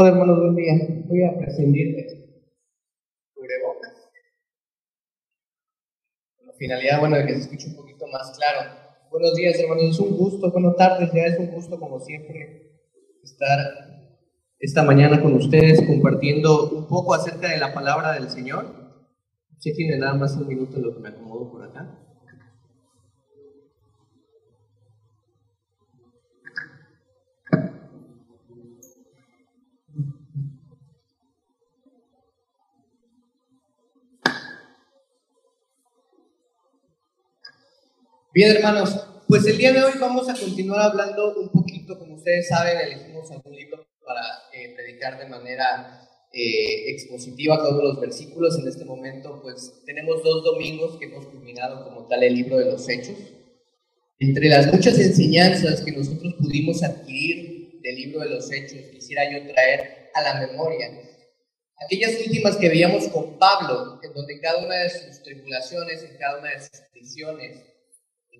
Hola hermanos, buen día. Voy a prescindir cubrebocas. Con finalidad, bueno, de que se escuche un poquito más claro. Buenos días hermanos, es un gusto, buenas tardes, ya es un gusto como siempre estar esta mañana con ustedes compartiendo un poco acerca de la palabra del Señor. Si tiene nada más un minuto en lo que me acomodo por acá. Bien, hermanos, pues el día de hoy vamos a continuar hablando un poquito, como ustedes saben, elegimos algún libro para eh, predicar de manera eh, expositiva todos los versículos. En este momento, pues tenemos dos domingos que hemos culminado como tal el libro de los Hechos. Entre las muchas enseñanzas que nosotros pudimos adquirir del libro de los Hechos, quisiera yo traer a la memoria aquellas últimas que veíamos con Pablo, en donde cada una de sus tribulaciones, en cada una de sus prisiones,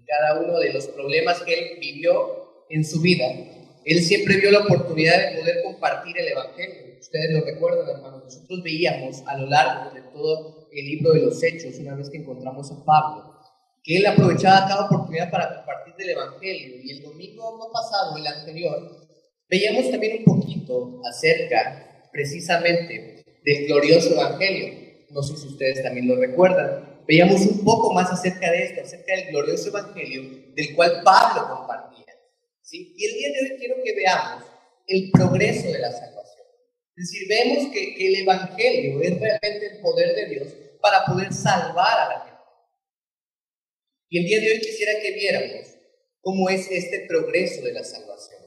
cada uno de los problemas que él vivió en su vida, él siempre vio la oportunidad de poder compartir el Evangelio. Ustedes lo recuerdan, hermanos. Nosotros veíamos a lo largo de todo el libro de los Hechos, una vez que encontramos a Pablo, que él aprovechaba cada oportunidad para compartir del Evangelio. Y el domingo no pasado, el anterior, veíamos también un poquito acerca precisamente del glorioso Evangelio. No sé si ustedes también lo recuerdan veíamos un poco más acerca de esto, acerca del glorioso evangelio del cual Pablo compartía. ¿sí? Y el día de hoy quiero que veamos el progreso de la salvación. Es decir, vemos que, que el evangelio es realmente el poder de Dios para poder salvar a la gente. Y el día de hoy quisiera que viéramos cómo es este progreso de la salvación.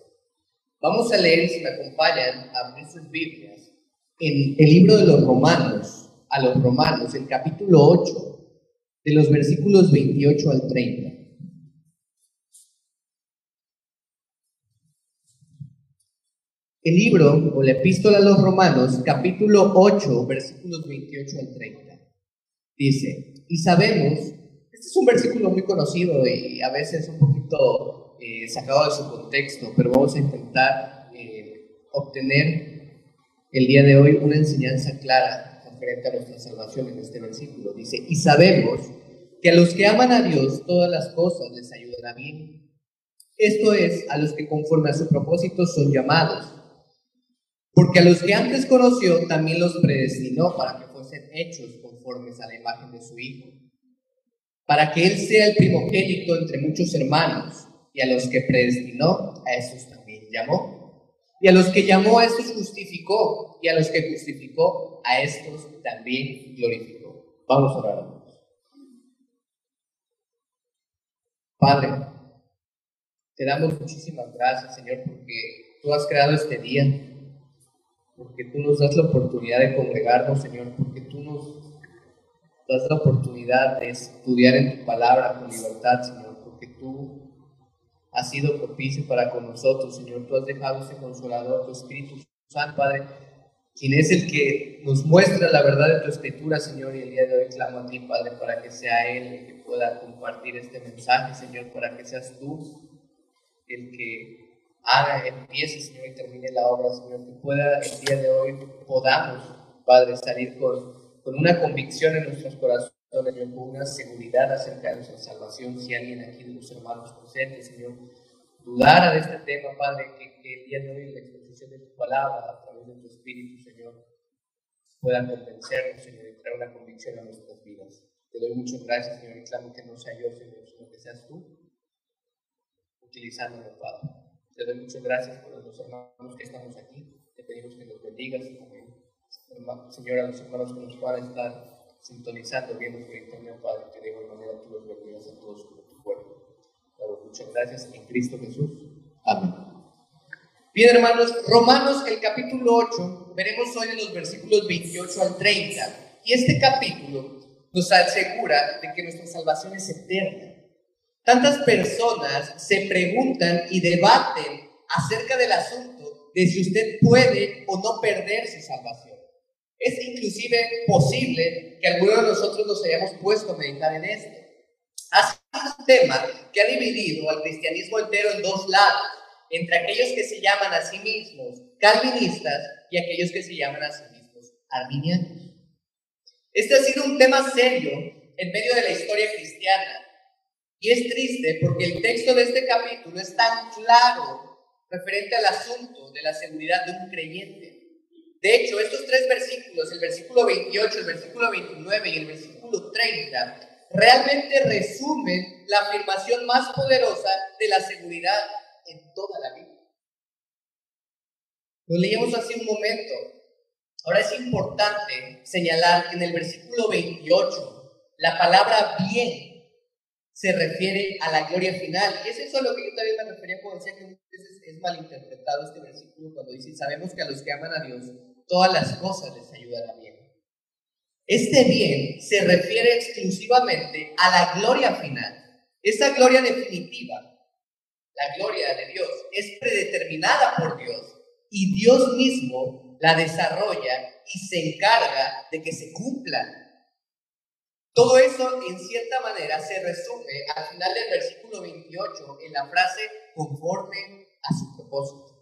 Vamos a leer, si me acompañan, a sus Biblias, en el libro de los Romanos, a los Romanos, el capítulo 8, de los versículos 28 al 30. El libro o la epístola a los romanos, capítulo 8, versículos 28 al 30, dice, y sabemos, este es un versículo muy conocido y a veces un poquito eh, sacado de su contexto, pero vamos a intentar eh, obtener el día de hoy una enseñanza clara a nuestra salvación en este versículo. Dice, y sabemos que a los que aman a Dios todas las cosas les ayudan bien. Esto es, a los que conforme a su propósito son llamados. Porque a los que antes conoció también los predestinó para que fuesen hechos conformes a la imagen de su Hijo. Para que Él sea el primogénito entre muchos hermanos. Y a los que predestinó, a esos también llamó. Y a los que llamó a estos justificó, y a los que justificó a estos también glorificó. Vamos a orar. Padre, te damos muchísimas gracias, Señor, porque tú has creado este día, porque tú nos das la oportunidad de congregarnos, Señor, porque tú nos das la oportunidad de estudiar en tu palabra con libertad, Señor, porque tú ha sido propicio para con nosotros, Señor. Tú has dejado ese consolador, tu Espíritu Santo, Padre, quien es el que nos muestra la verdad de tu Escritura, Señor, y el día de hoy clamo a ti, Padre, para que sea Él el que pueda compartir este mensaje, Señor, para que seas tú el que haga, empiece, Señor, y termine la obra, Señor, que pueda el día de hoy podamos, Padre, salir con, con una convicción en nuestros corazones Señor, con una seguridad acerca de nuestra salvación. Si alguien aquí de los hermanos presentes, Señor, dudara de este tema, Padre, que, el día de hoy la exposición de tu palabra a través de tu Espíritu, Señor, pueda convencernos, Señor, y traer una convicción a nuestras vidas. Te doy muchas gracias, Señor, y clamo que no sea yo, Señor, sino que seas tú utilizándolo, Padre. Te doy muchas gracias por los hermanos que estamos aquí. Te pedimos que los bendigas, Señor, a los hermanos que nos puedan estar sintonizando, viendo por internet, Padre, que de igual manera tú los bendigas a todos con tu cuerpo. muchas gracias en Cristo Jesús. Amén. Bien, hermanos, Romanos, el capítulo 8, veremos hoy en los versículos 28 al 30. Y este capítulo nos asegura de que nuestra salvación es eterna. Tantas personas se preguntan y debaten acerca del asunto de si usted puede o no perder su salvación. Es inclusive posible que alguno de nosotros nos hayamos puesto a meditar en esto. Ha sido un tema que ha dividido al cristianismo entero en dos lados. entre aquellos que se llaman a sí mismos calvinistas y aquellos que se llaman a sí mismos arminianos. Este ha sido un tema serio en medio de la historia cristiana. Y es triste porque el texto de este capítulo es tan claro referente al asunto de la seguridad de un creyente. De hecho, estos tres versículos, el versículo 28, el versículo 29 y el versículo 30, realmente resumen la afirmación más poderosa de la seguridad en toda la Biblia. Lo leíamos hace un momento. Ahora es importante señalar que en el versículo 28 la palabra bien se refiere a la gloria final. Y es eso a lo que yo también me refería cuando decía que muchas veces es malinterpretado este versículo cuando dice, sabemos que a los que aman a Dios todas las cosas les ayudan a bien. Este bien se refiere exclusivamente a la gloria final. Esa gloria definitiva, la gloria de Dios, es predeterminada por Dios y Dios mismo la desarrolla y se encarga de que se cumpla todo eso, en cierta manera, se resume al final del versículo 28 en la frase conforme a su propósito.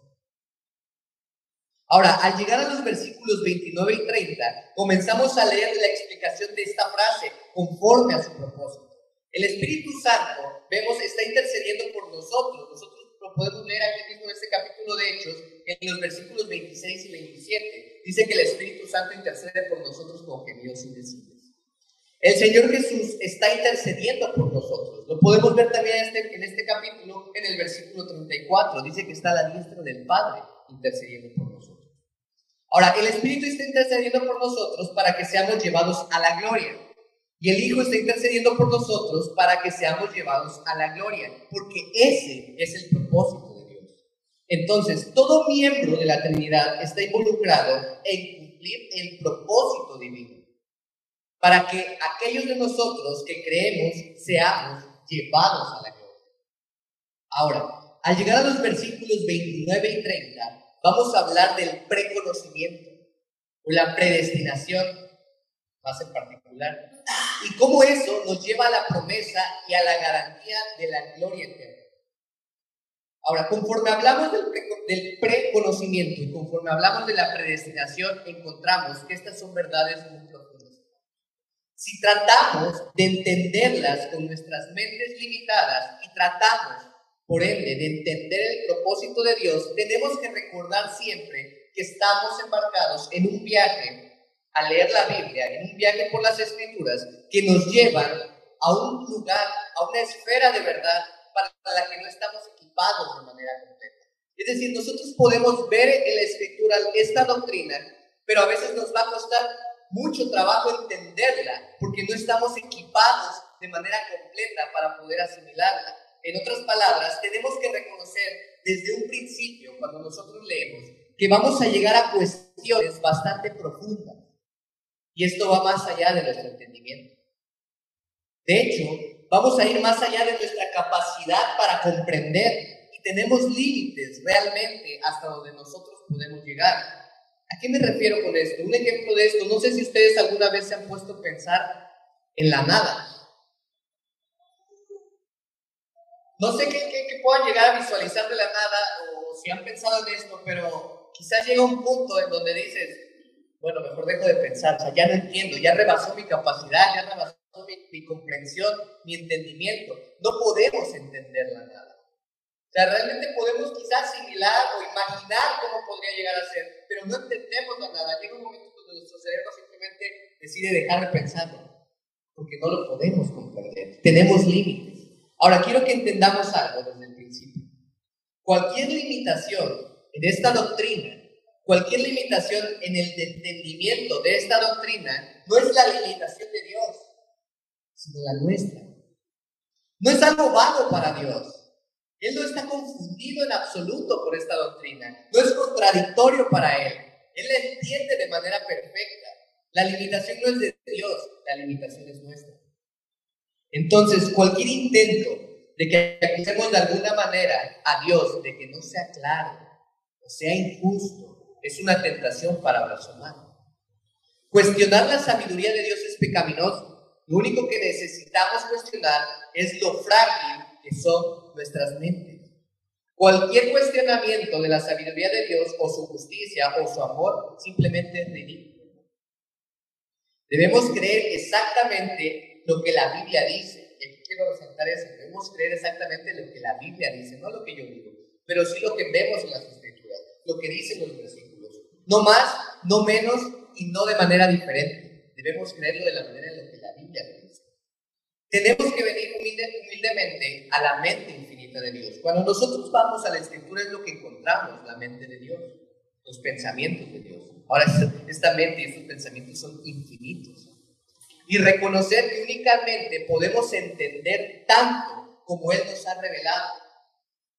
Ahora, al llegar a los versículos 29 y 30, comenzamos a leer la explicación de esta frase, conforme a su propósito. El Espíritu Santo, vemos, está intercediendo por nosotros. Nosotros lo podemos leer aquí mismo en este capítulo de Hechos, en los versículos 26 y 27. Dice que el Espíritu Santo intercede por nosotros con gemidos indecibles. El Señor Jesús está intercediendo por nosotros. Lo podemos ver también en este, en este capítulo, en el versículo 34. Dice que está a la diestra del Padre intercediendo por nosotros. Ahora, el Espíritu está intercediendo por nosotros para que seamos llevados a la gloria. Y el Hijo está intercediendo por nosotros para que seamos llevados a la gloria. Porque ese es el propósito de Dios. Entonces, todo miembro de la Trinidad está involucrado en cumplir el propósito divino para que aquellos de nosotros que creemos seamos llevados a la gloria. Ahora, al llegar a los versículos 29 y 30, vamos a hablar del preconocimiento o la predestinación, más en particular, y cómo eso nos lleva a la promesa y a la garantía de la gloria eterna. Ahora, conforme hablamos del, preconocimiento y conforme hablamos de la predestinación, encontramos que estas son verdades muy si tratamos de entenderlas con nuestras mentes limitadas y tratamos, por ende, de entender el propósito de Dios, tenemos que recordar siempre que estamos embarcados en un viaje a leer la Biblia, en un viaje por las escrituras que nos llevan a un lugar, a una esfera de verdad para la que no estamos equipados de manera completa. Es decir, nosotros podemos ver en la escritura esta doctrina, pero a veces nos va a costar mucho trabajo entenderla, porque no estamos equipados de manera completa para poder asimilarla. En otras palabras, tenemos que reconocer desde un principio, cuando nosotros leemos, que vamos a llegar a cuestiones bastante profundas. Y esto va más allá de nuestro entendimiento. De hecho, vamos a ir más allá de nuestra capacidad para comprender y tenemos límites realmente hasta donde nosotros podemos llegar. ¿A qué me refiero con esto? Un ejemplo de esto, no sé si ustedes alguna vez se han puesto a pensar en la nada. No sé qué, puedan llegar a visualizar de la nada o si han pensado en esto, pero quizás llega un punto en donde dices, bueno, mejor dejo de pensar, o sea, ya no entiendo, ya rebasó mi capacidad, ya rebasó mi, mi comprensión, mi entendimiento. No podemos entender la nada. O sea, realmente podemos quizás asimilar o imaginar cómo podría llegar a ser, pero no entendemos nada. Llega un momento donde nuestro cerebro simplemente decide dejar de pensarlo, porque no lo podemos comprender. Tenemos límites. Ahora, quiero que entendamos algo desde el principio. Cualquier limitación en esta doctrina, cualquier limitación en el entendimiento de esta doctrina, no es la limitación de Dios, sino la nuestra. No es algo vago para Dios. Él no está confundido en absoluto por esta doctrina. No es contradictorio para él. Él la entiende de manera perfecta. La limitación no es de Dios, la limitación es nuestra. Entonces, cualquier intento de que acusemos de alguna manera a Dios de que no sea claro o sea injusto es una tentación para blasfemar. Cuestionar la sabiduría de Dios es pecaminoso. Lo único que necesitamos cuestionar es lo frágil que son nuestras mentes. Cualquier cuestionamiento de la sabiduría de Dios o su justicia o su amor simplemente es ridículo. Debemos creer exactamente lo que la Biblia dice. Y aquí quiero resaltar eso. Debemos creer exactamente lo que la Biblia dice, no lo que yo digo, pero sí lo que vemos en las escrituras, lo que dicen los versículos. No más, no menos y no de manera diferente. Debemos creerlo de la manera en la que la Biblia dice. Tenemos que venir humildemente a la mente infinita de Dios. Cuando nosotros vamos a la escritura es lo que encontramos, la mente de Dios, los pensamientos de Dios. Ahora, esta mente y estos pensamientos son infinitos. Y reconocer que únicamente podemos entender tanto como Él nos ha revelado.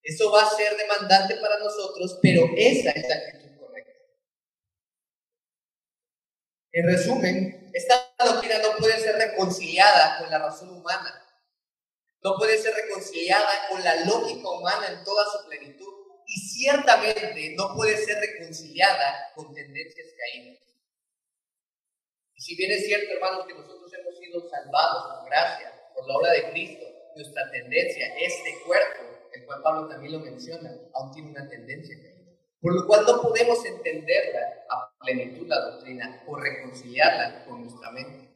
Eso va a ser demandante para nosotros, pero esa es la actitud correcta. En resumen, esta doctrina no puede ser reconciliada con la razón humana. No puede ser reconciliada con la lógica humana en toda su plenitud y ciertamente no puede ser reconciliada con tendencias caídas. Si bien es cierto, hermanos, que nosotros hemos sido salvados por gracia, por la obra de Cristo, nuestra tendencia, este cuerpo, el cual Pablo también lo menciona, aún tiene una tendencia. Por lo cual no podemos entenderla a plenitud la doctrina o reconciliarla con nuestra mente.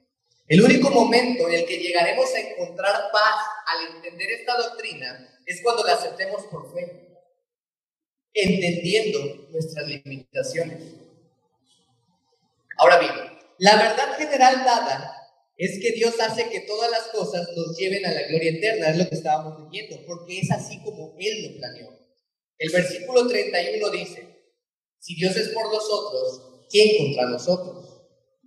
El único momento en el que llegaremos a encontrar paz al entender esta doctrina es cuando la aceptemos por fe entendiendo nuestras limitaciones. Ahora bien, la verdad general dada es que Dios hace que todas las cosas nos lleven a la gloria eterna, es lo que estábamos leyendo, porque es así como Él lo planeó. El versículo 31 dice, si Dios es por nosotros, ¿quién contra nosotros?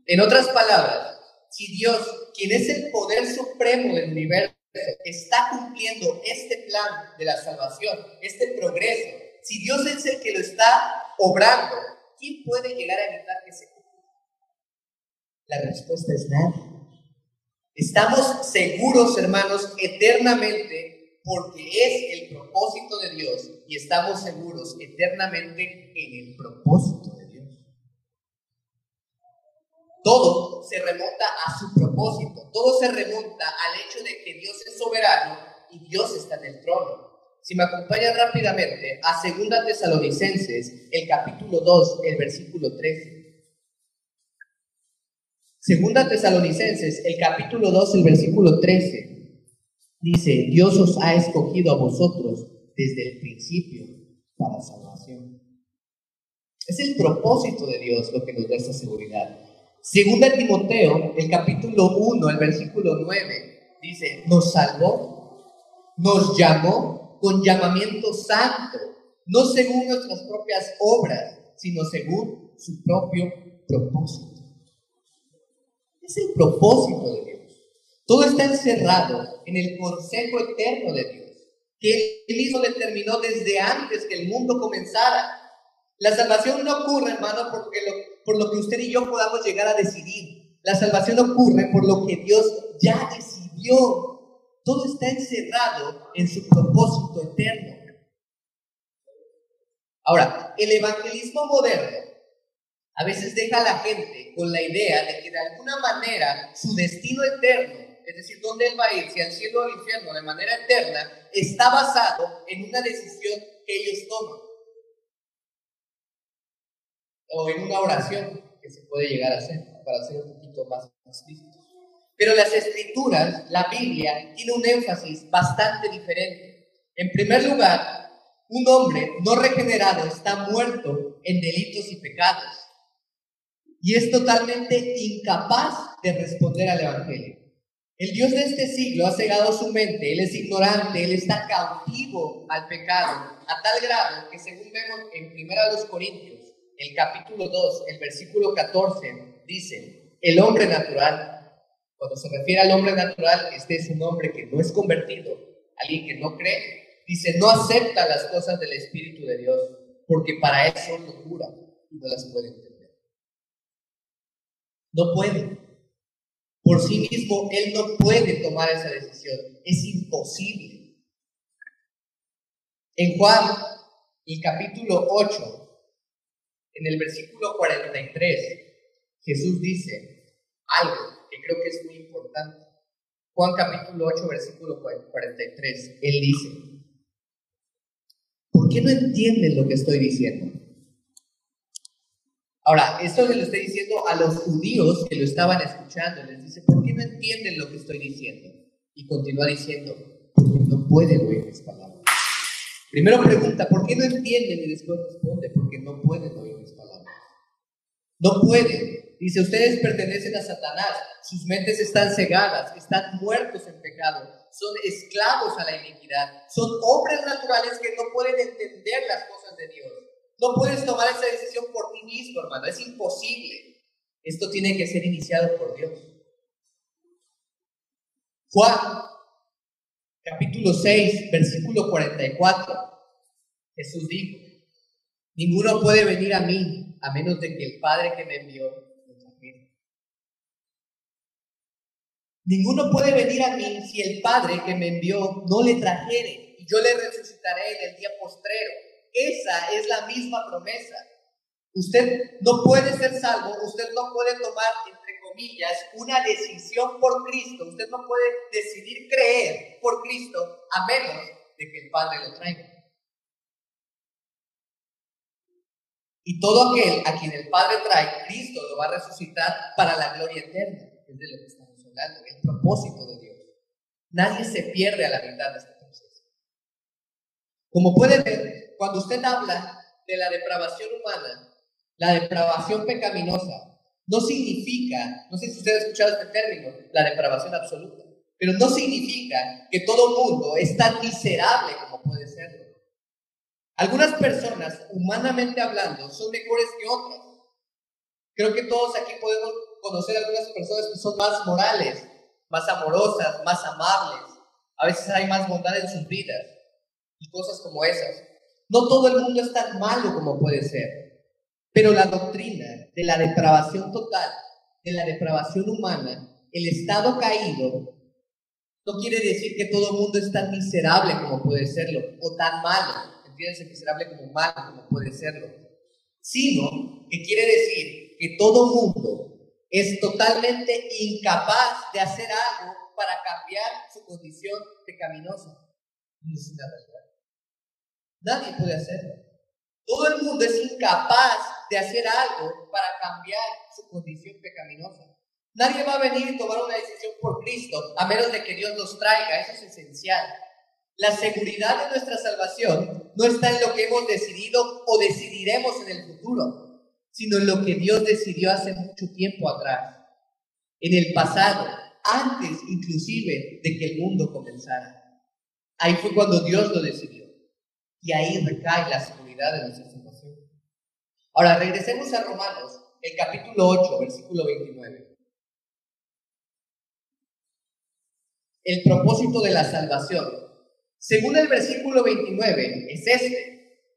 En otras palabras, si Dios, quien es el poder supremo del universo, está cumpliendo este plan de la salvación, este progreso, si Dios es el que lo está obrando, ¿quién puede llegar a evitar que se cumpla? La respuesta es nadie. Estamos seguros, hermanos, eternamente porque es el propósito de Dios y estamos seguros eternamente en el propósito de Dios. Todo se remonta a su propósito, todo se remonta al hecho de que Dios es soberano y Dios está en el trono. Si me acompañan rápidamente a Segunda Tesalonicenses, el capítulo 2, el versículo 13. Segunda Tesalonicenses, el capítulo 2, el versículo 13. Dice, Dios os ha escogido a vosotros desde el principio para salvación. Es el propósito de Dios lo que nos da esa seguridad. Segunda Timoteo, el capítulo 1, el versículo 9, dice, nos salvó, nos llamó con llamamiento santo, no según nuestras propias obras, sino según su propio propósito. Es el propósito de Dios. Todo está encerrado en el consejo eterno de Dios, que Él mismo determinó desde antes que el mundo comenzara. La salvación no ocurre, hermano, porque por lo que usted y yo podamos llegar a decidir. La salvación ocurre por lo que Dios ya decidió todo está encerrado en su propósito eterno. Ahora, el evangelismo moderno a veces deja a la gente con la idea de que de alguna manera su destino eterno, es decir, dónde él va a ir, si al cielo o al infierno de manera eterna, está basado en una decisión que ellos toman. O en una oración que se puede llegar a hacer, para ser un poquito más explícito. Pero las escrituras, la Biblia, tiene un énfasis bastante diferente. En primer lugar, un hombre no regenerado está muerto en delitos y pecados y es totalmente incapaz de responder al Evangelio. El Dios de este siglo ha cegado su mente, Él es ignorante, Él está cautivo al pecado, a tal grado que según vemos en 1 Corintios, el capítulo 2, el versículo 14, dice, el hombre natural cuando se refiere al hombre natural, este es un hombre que no es convertido, alguien que no cree. Dice, no acepta las cosas del Espíritu de Dios, porque para él son locura y no las puede entender. No puede. Por sí mismo, él no puede tomar esa decisión. Es imposible. En Juan, el capítulo 8, en el versículo 43, Jesús dice algo que creo que es muy importante. Juan capítulo 8, versículo 43, él dice, qué no entienden lo que estoy diciendo? Ahora, esto se lo estoy diciendo a los judíos que lo estaban escuchando. Les dice, ¿por qué no entienden lo que estoy diciendo? Y continúa diciendo, porque no pueden oír mis palabras. Primero pregunta, ¿por qué no entienden? Y después responde, porque no pueden oír mis palabras. No pueden. Dice, ustedes pertenecen a Satanás, sus mentes están cegadas, están muertos en pecado, son esclavos a la iniquidad, son hombres naturales que no pueden entender las cosas de Dios. No puedes tomar esa decisión por ti mismo, hermano, es imposible. Esto tiene que ser iniciado por Dios. Juan, capítulo 6, versículo 44. Jesús dijo, ninguno puede venir a mí a menos de que el Padre que me envió Ninguno puede venir a mí si el Padre que me envió no le trajere, y yo le resucitaré en el día postrero. Esa es la misma promesa. Usted no puede ser salvo, usted no puede tomar, entre comillas, una decisión por Cristo. Usted no puede decidir creer por Cristo a menos de que el Padre lo traiga. Y todo aquel a quien el Padre trae, Cristo lo va a resucitar para la gloria eterna. Es de lo que estamos hablando, el propósito de Dios. Nadie se pierde a la mitad de este proceso. Como puede ver, cuando usted habla de la depravación humana, la depravación pecaminosa, no significa, no sé si usted ha escuchado este término, la depravación absoluta, pero no significa que todo mundo es tan miserable como puede serlo. Algunas personas, humanamente hablando, son mejores que otras. Creo que todos aquí podemos conocer algunas personas que son más morales, más amorosas, más amables. A veces hay más bondad en sus vidas y cosas como esas. No todo el mundo es tan malo como puede ser, pero la doctrina de la depravación total, de la depravación humana, el estado caído, no quiere decir que todo el mundo es tan miserable como puede serlo, o tan malo, entiéndase miserable como malo como puede serlo, sino que quiere decir que todo mundo es totalmente incapaz de hacer algo para cambiar su condición pecaminosa. Nadie puede hacerlo. Todo el mundo es incapaz de hacer algo para cambiar su condición pecaminosa. Nadie va a venir y tomar una decisión por Cristo a menos de que Dios nos traiga. Eso es esencial. La seguridad de nuestra salvación no está en lo que hemos decidido o decidiremos en el futuro, sino en lo que Dios decidió hace mucho tiempo atrás, en el pasado, antes inclusive de que el mundo comenzara. Ahí fue cuando Dios lo decidió. Y ahí recae la seguridad de nuestra salvación. Ahora, regresemos a Romanos, el capítulo 8, versículo 29. El propósito de la salvación. Según el versículo 29, es este.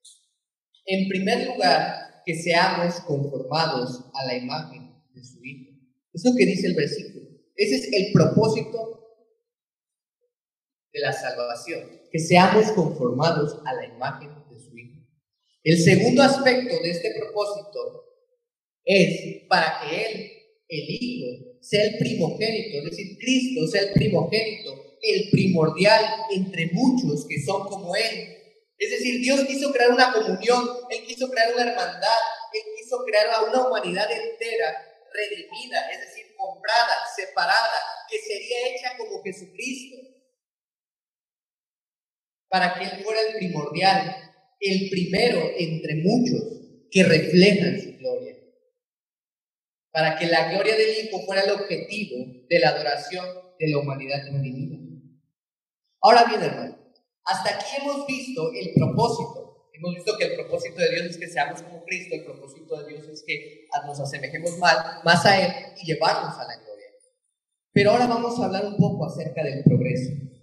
En primer lugar, que seamos conformados a la imagen de su Hijo. Es lo que dice el versículo. Ese es el propósito de la salvación, que seamos conformados a la imagen de su Hijo. El segundo aspecto de este propósito es para que Él, el Hijo, sea el primogénito, es decir, Cristo sea el primogénito, el primordial entre muchos que son como Él. Es decir, Dios quiso crear una comunión, Él quiso crear una hermandad, Él quiso crear a una humanidad entera redimida, es decir, comprada, separada, que sería hecha como Jesucristo para que Él fuera el primordial, el primero entre muchos que reflejan su gloria. Para que la gloria del Hijo fuera el objetivo de la adoración de la humanidad redimida. Ahora bien, hermano, hasta aquí hemos visto el propósito. Hemos visto que el propósito de Dios es que seamos como Cristo, el propósito de Dios es que nos asemejemos mal, más a Él y llevarnos a la gloria. Pero ahora vamos a hablar un poco acerca del progreso.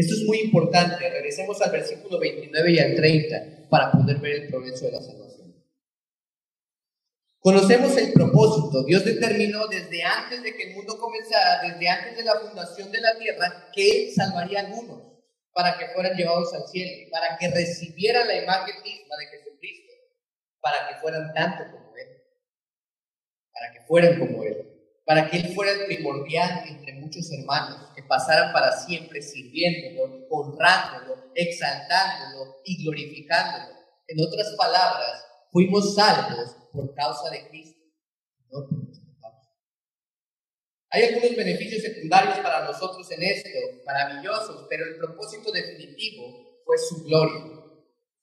Esto es muy importante. Regresemos al versículo 29 y al 30 para poder ver el progreso de la salvación. Conocemos el propósito. Dios determinó desde antes de que el mundo comenzara, desde antes de la fundación de la tierra, que Él salvaría a algunos para que fueran llevados al cielo, para que recibieran la imagen misma de Jesucristo, para que fueran tanto como Él, para que fueran como Él para que Él fuera el primordial entre muchos hermanos, que pasaran para siempre sirviéndolo, honrándolo, exaltándolo y glorificándolo. En otras palabras, fuimos salvos por causa de Cristo. Hay algunos beneficios secundarios para nosotros en esto, maravillosos, pero el propósito definitivo fue su gloria.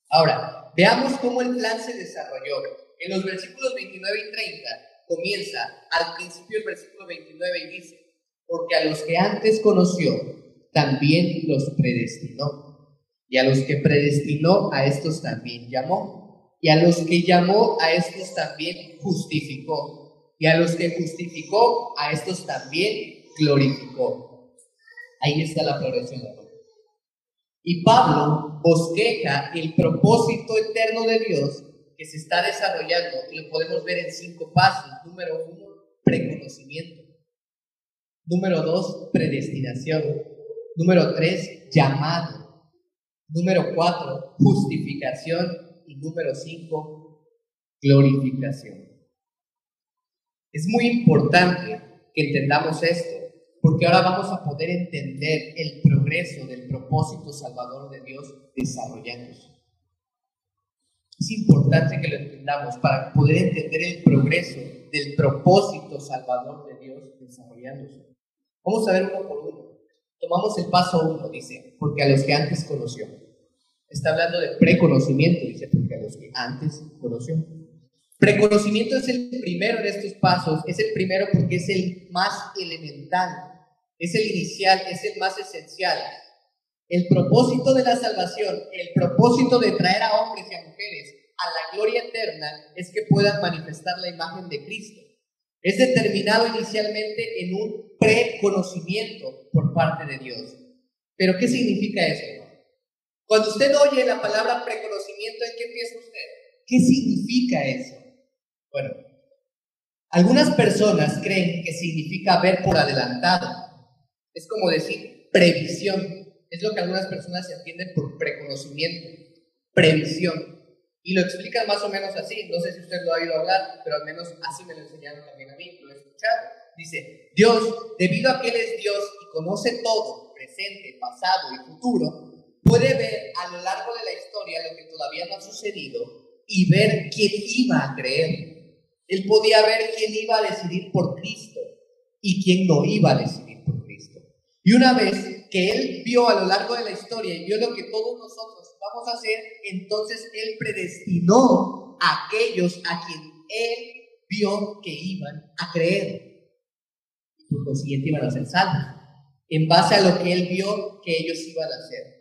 Ahora, veamos cómo el plan se desarrolló. En los versículos 29 y 30 comienza al principio el versículo 29 y dice, porque a los que antes conoció, también los predestinó. Y a los que predestinó, a estos también llamó. Y a los que llamó, a estos también justificó y a los que justificó, a estos también glorificó. Ahí está la progresión Y Pablo bosqueja el propósito eterno de Dios que se está desarrollando y lo podemos ver en cinco pasos. Número uno, preconocimiento. Número dos, predestinación. Número tres, llamado. Número cuatro, justificación. Y número cinco, glorificación. Es muy importante que entendamos esto, porque ahora vamos a poder entender el progreso del propósito salvador de Dios desarrollándose. Es importante que lo entendamos para poder entender el progreso del propósito salvador de Dios desarrollándose. Vamos a ver uno por uno. Tomamos el paso uno, dice, porque a los que antes conoció. Está hablando de preconocimiento, dice, porque a los que antes conoció. Preconocimiento es el primero de estos pasos, es el primero porque es el más elemental, es el inicial, es el más esencial. El propósito de la salvación, el propósito de traer a hombres y a mujeres a la gloria eterna es que puedan manifestar la imagen de Cristo. Es determinado inicialmente en un preconocimiento por parte de Dios. Pero ¿qué significa eso? Cuando usted oye la palabra preconocimiento, ¿en qué piensa usted? ¿Qué significa eso? Bueno, algunas personas creen que significa ver por adelantado. Es como decir previsión. Es lo que algunas personas entienden por preconocimiento, previsión. Y lo explican más o menos así. No sé si usted lo ha oído hablar, pero al menos así me lo enseñaron también a mí, lo he escuchado. Dice, Dios, debido a que Él es Dios y conoce todo, presente, pasado y futuro, puede ver a lo largo de la historia lo que todavía no ha sucedido y ver quién iba a creer. Él podía ver quién iba a decidir por Cristo y quién no iba a decidir por Cristo. Y una vez que Él vio a lo largo de la historia y vio lo que todos nosotros vamos a hacer, entonces Él predestinó a aquellos a quien Él vio que iban a creer. Y por consiguiente iban a ser salvos, en base a lo que Él vio que ellos iban a hacer.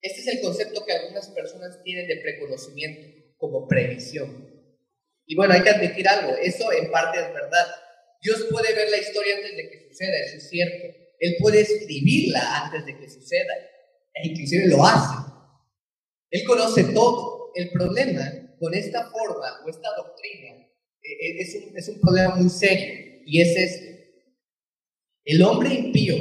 Este es el concepto que algunas personas tienen de preconocimiento, como previsión. Y bueno, hay que admitir algo, eso en parte es verdad. Dios puede ver la historia antes de que suceda, eso es cierto. Él puede escribirla antes de que suceda, e inclusive lo hace. Él conoce todo. El problema con esta forma o esta doctrina e, e, es un, es un problema muy serio, y es este. El hombre impío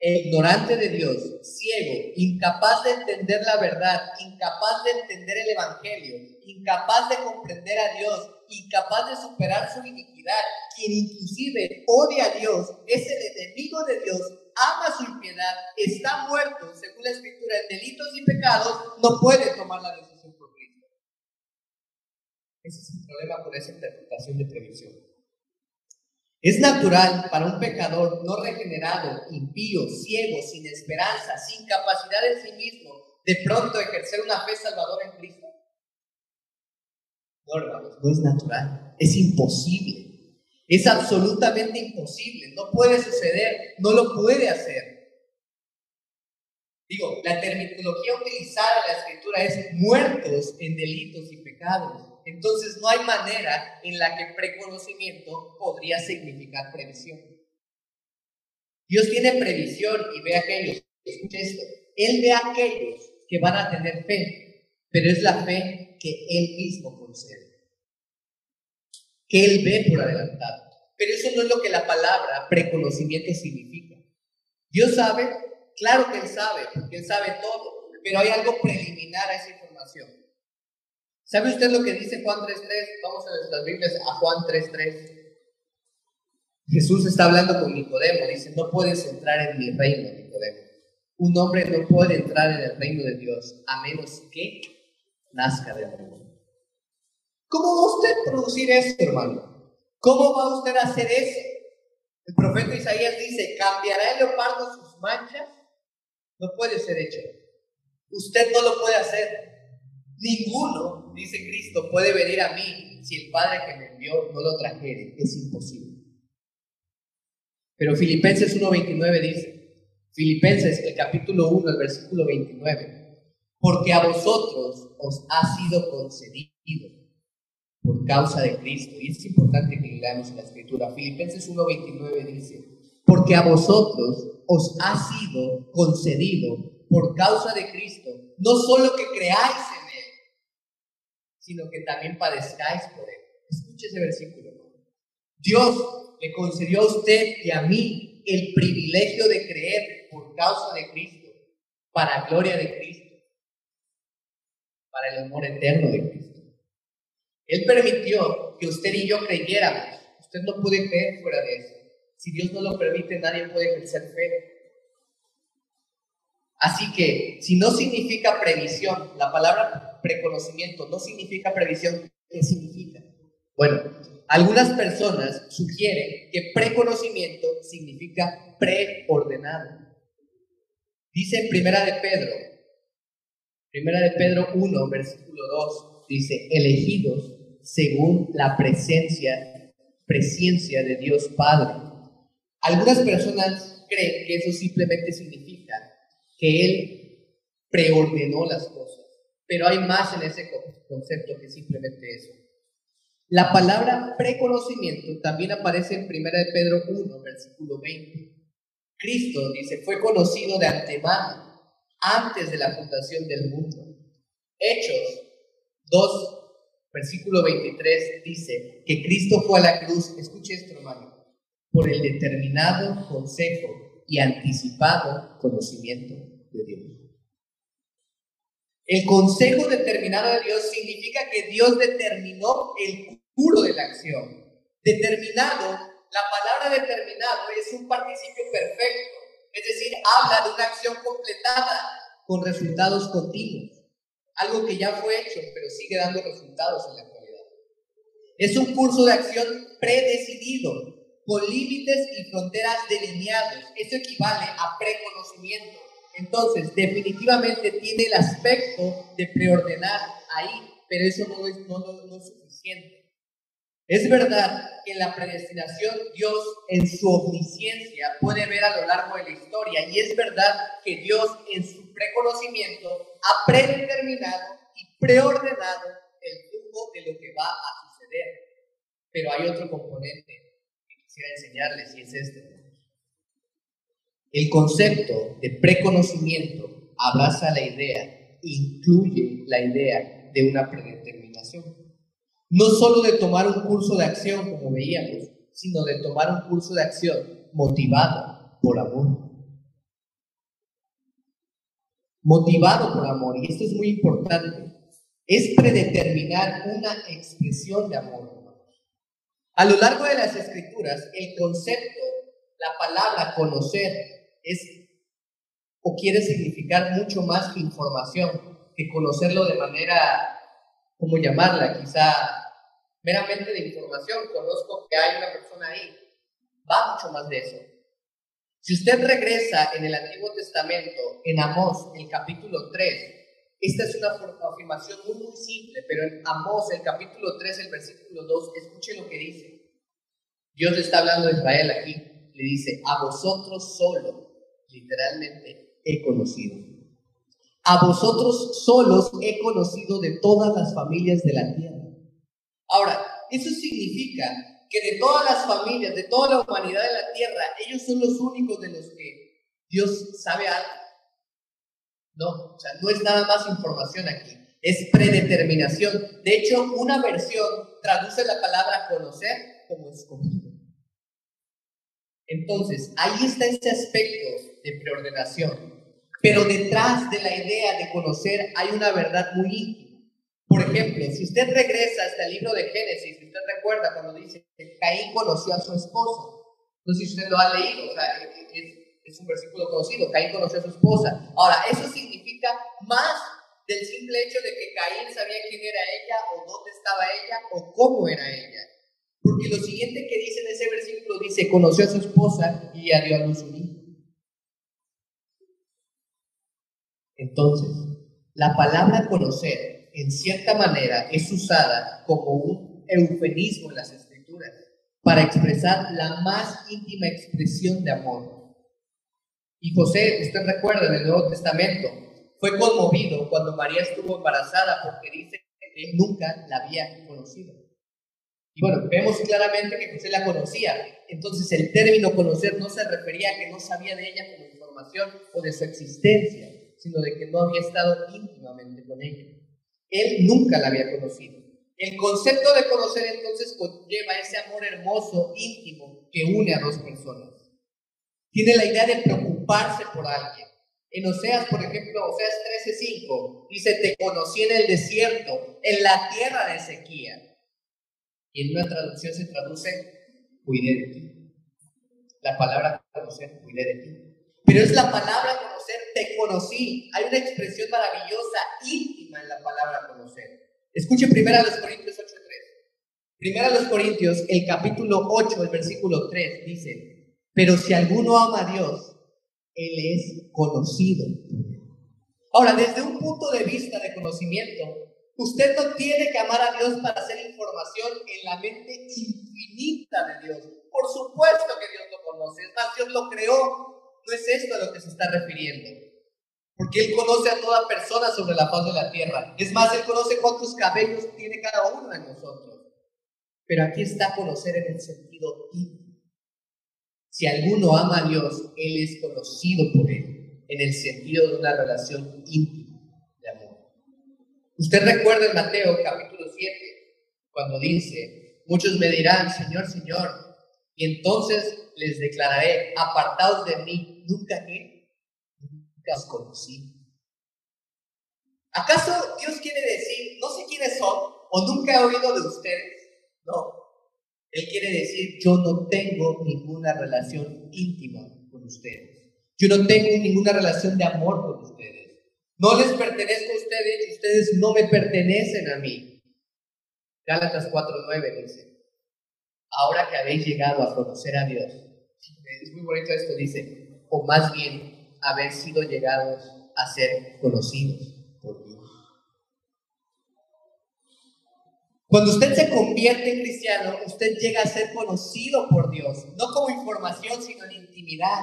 ignorante de Dios, ciego, incapaz de entender la verdad, incapaz de entender el Evangelio, incapaz de comprender a Dios, incapaz de superar su iniquidad, quien inclusive odia a Dios, es el enemigo de Dios, ama su impiedad, está muerto, según la Escritura, en delitos y pecados, no puede tomar la decisión por Cristo. Ese es el problema con esa interpretación de previsión. Es natural para un pecador no regenerado, impío, ciego, sin esperanza, sin capacidad en sí mismo, de pronto ejercer una fe salvadora en Cristo. No, no es natural, es imposible. Es absolutamente imposible, no puede suceder, no lo puede hacer. Digo, la terminología utilizada en la escritura es muertos en delitos y pecados. Entonces no hay manera en la que preconocimiento podría significar previsión. Dios tiene previsión y ve a aquellos, escuche esto, Él ve a aquellos que van a tener fe, pero es la fe que Él mismo concede, que Él ve por adelantado. Pero eso no es lo que la palabra preconocimiento significa. Dios sabe, claro que Él sabe, porque Él sabe todo, pero hay algo preliminar a esa información. ¿Sabe usted lo que dice Juan 3.3? Vamos a nuestras Biblias a Juan 3.3. Jesús está hablando con Nicodemo, dice, no puedes entrar en mi reino, Nicodemo. un hombre no puede entrar en el reino de Dios a menos que nazca de nuevo. ¿Cómo va usted a producir esto, hermano? ¿Cómo va usted a hacer eso? El profeta Isaías dice, ¿cambiará el leopardo sus manchas? No puede ser hecho. Usted no lo puede hacer. Ninguno, dice Cristo, puede venir a mí si el Padre que me envió no lo trajere. Es imposible. Pero Filipenses 1.29 dice, Filipenses el capítulo 1, el versículo 29, porque a vosotros os ha sido concedido por causa de Cristo. Y es importante que leamos la escritura. Filipenses 1.29 dice, porque a vosotros os ha sido concedido por causa de Cristo, no solo que creáis en sino que también padezcáis por Él. Escuche ese versículo. Dios le concedió a usted y a mí el privilegio de creer por causa de Cristo, para gloria de Cristo, para el amor eterno de Cristo. Él permitió que usted y yo creyéramos. Usted no puede creer fuera de eso. Si Dios no lo permite, nadie puede ejercer fe. Así que, si no significa previsión, la palabra preconocimiento no significa previsión, ¿qué significa? Bueno, algunas personas sugieren que preconocimiento significa preordenado. Dice Primera de Pedro, Primera de Pedro 1, versículo 2, dice, elegidos según la presencia, presencia de Dios Padre. Algunas personas creen que eso simplemente significa que Él preordenó las cosas, pero hay más en ese concepto que simplemente eso. La palabra preconocimiento también aparece en 1 de Pedro 1, versículo 20. Cristo, dice, fue conocido de antemano, antes de la fundación del mundo. Hechos 2, versículo 23 dice que Cristo fue a la cruz, escuche esto hermano, por el determinado consejo y anticipado conocimiento de Dios. El consejo determinado de Dios significa que Dios determinó el curso de la acción. Determinado, la palabra determinado es un participio perfecto, es decir, habla de una acción completada con resultados continuos algo que ya fue hecho, pero sigue dando resultados en la actualidad. Es un curso de acción predecidido, con límites y fronteras delineados. Eso equivale a preconocimiento. Entonces, definitivamente tiene el aspecto de preordenar ahí, pero eso no es, no, no suficiente. Es verdad que en la predestinación Dios en su omnisciencia puede ver a lo largo de la historia y es verdad que Dios en su preconocimiento ha predeterminado y preordenado el flujo de lo que va a suceder. Pero hay otro componente que quisiera enseñarles y es este. El concepto de preconocimiento abraza la idea, incluye la idea de una predeterminación. No solo de tomar un curso de acción, como veíamos, sino de tomar un curso de acción motivado por amor. Motivado por amor, y esto es muy importante, es predeterminar una expresión de amor. A lo largo de las escrituras, el concepto, la palabra conocer, es o quiere significar mucho más información, que conocerlo de manera, ¿cómo llamarla? Quizá meramente de información, conozco que hay una persona ahí. Va mucho más de eso. Si usted regresa en el Antiguo Testamento, en Amós, el capítulo 3, esta es una afirmación muy, muy simple, pero en Amós, el capítulo 3, el versículo 2, escuche lo que dice. Dios le está hablando a Israel aquí. Le dice, a vosotros solo, literalmente, he conocido. A vosotros solos he conocido de todas las familias de la tierra. Ahora, eso significa que de todas las familias, de toda la humanidad de la tierra, ellos son los únicos de los que Dios sabe algo. No, o sea, no es nada más información aquí, es predeterminación. De hecho, una versión traduce la palabra conocer como escogido. Entonces, ahí está ese aspecto de preordenación. Pero detrás de la idea de conocer hay una verdad muy íntima. Por ejemplo, si usted regresa hasta el libro de Génesis, usted recuerda cuando dice que Caín conoció a su esposa. No sé si usted lo ha leído, sea, es, Es un versículo conocido. Caín conoció a su esposa. Ahora, eso significa más del simple hecho de que Caín sabía quién era ella o dónde estaba ella o cómo era ella. Porque lo siguiente que dice en ese versículo dice, conoció a su esposa y ya dio a luz un hijo. Entonces, la palabra conocer, en cierta manera, es usada como un eufemismo en las escrituras para expresar la más íntima expresión de amor. Y José, usted recuerda en el Nuevo Testamento, fue conmovido cuando María estuvo embarazada porque dice que nunca la había conocido. Y bueno, vemos claramente que José la conocía. Entonces el término conocer no se refería a que no sabía de ella como información o de su existencia, sino de que no había estado íntimamente con ella. Él nunca la había conocido. El concepto de conocer entonces conlleva ese amor hermoso, íntimo, que une a dos personas. Tiene la idea de preocuparse por alguien. En Oseas, por ejemplo, Oseas 13:5, dice, te conocí en el desierto, en la tierra de sequía. Y en una traducción se traduce, cuidé de ti. La palabra conocer, cuidé de ti. Pero es la palabra conocer, te conocí. Hay una expresión maravillosa, íntima en la palabra conocer. Escuche primero a los Corintios 8.3. Primero a los Corintios, el capítulo 8, el versículo 3, dice, pero si alguno ama a Dios, Él es conocido. Ahora, desde un punto de vista de conocimiento, usted no tiene que amar a Dios para hacer información en la mente infinita de Dios. Por supuesto que Dios lo conoce, es más, Dios lo creó no es esto a lo que se está refiriendo. Porque Él conoce a toda persona sobre la faz de la tierra. Es más, Él conoce cuántos cabellos tiene cada uno de nosotros. Pero aquí está conocer en el sentido íntimo. Si alguno ama a Dios, Él es conocido por Él, en el sentido de una relación íntima. Usted recuerda en Mateo capítulo 7, cuando dice, muchos me dirán, Señor, Señor, y entonces les declararé, apartados de mí, nunca que, nunca conocí. ¿Acaso Dios quiere decir, no sé quiénes son, o nunca he oído de ustedes? No. Él quiere decir, yo no tengo ninguna relación íntima con ustedes. Yo no tengo ninguna relación de amor con ustedes. No les pertenezco a ustedes ustedes no me pertenecen a mí. Gálatas 4.9 dice ahora que habéis llegado a conocer a Dios, es muy bonito esto, dice, o más bien haber sido llegados a ser conocidos por Dios. Cuando usted se convierte en cristiano, usted llega a ser conocido por Dios, no como información, sino en intimidad.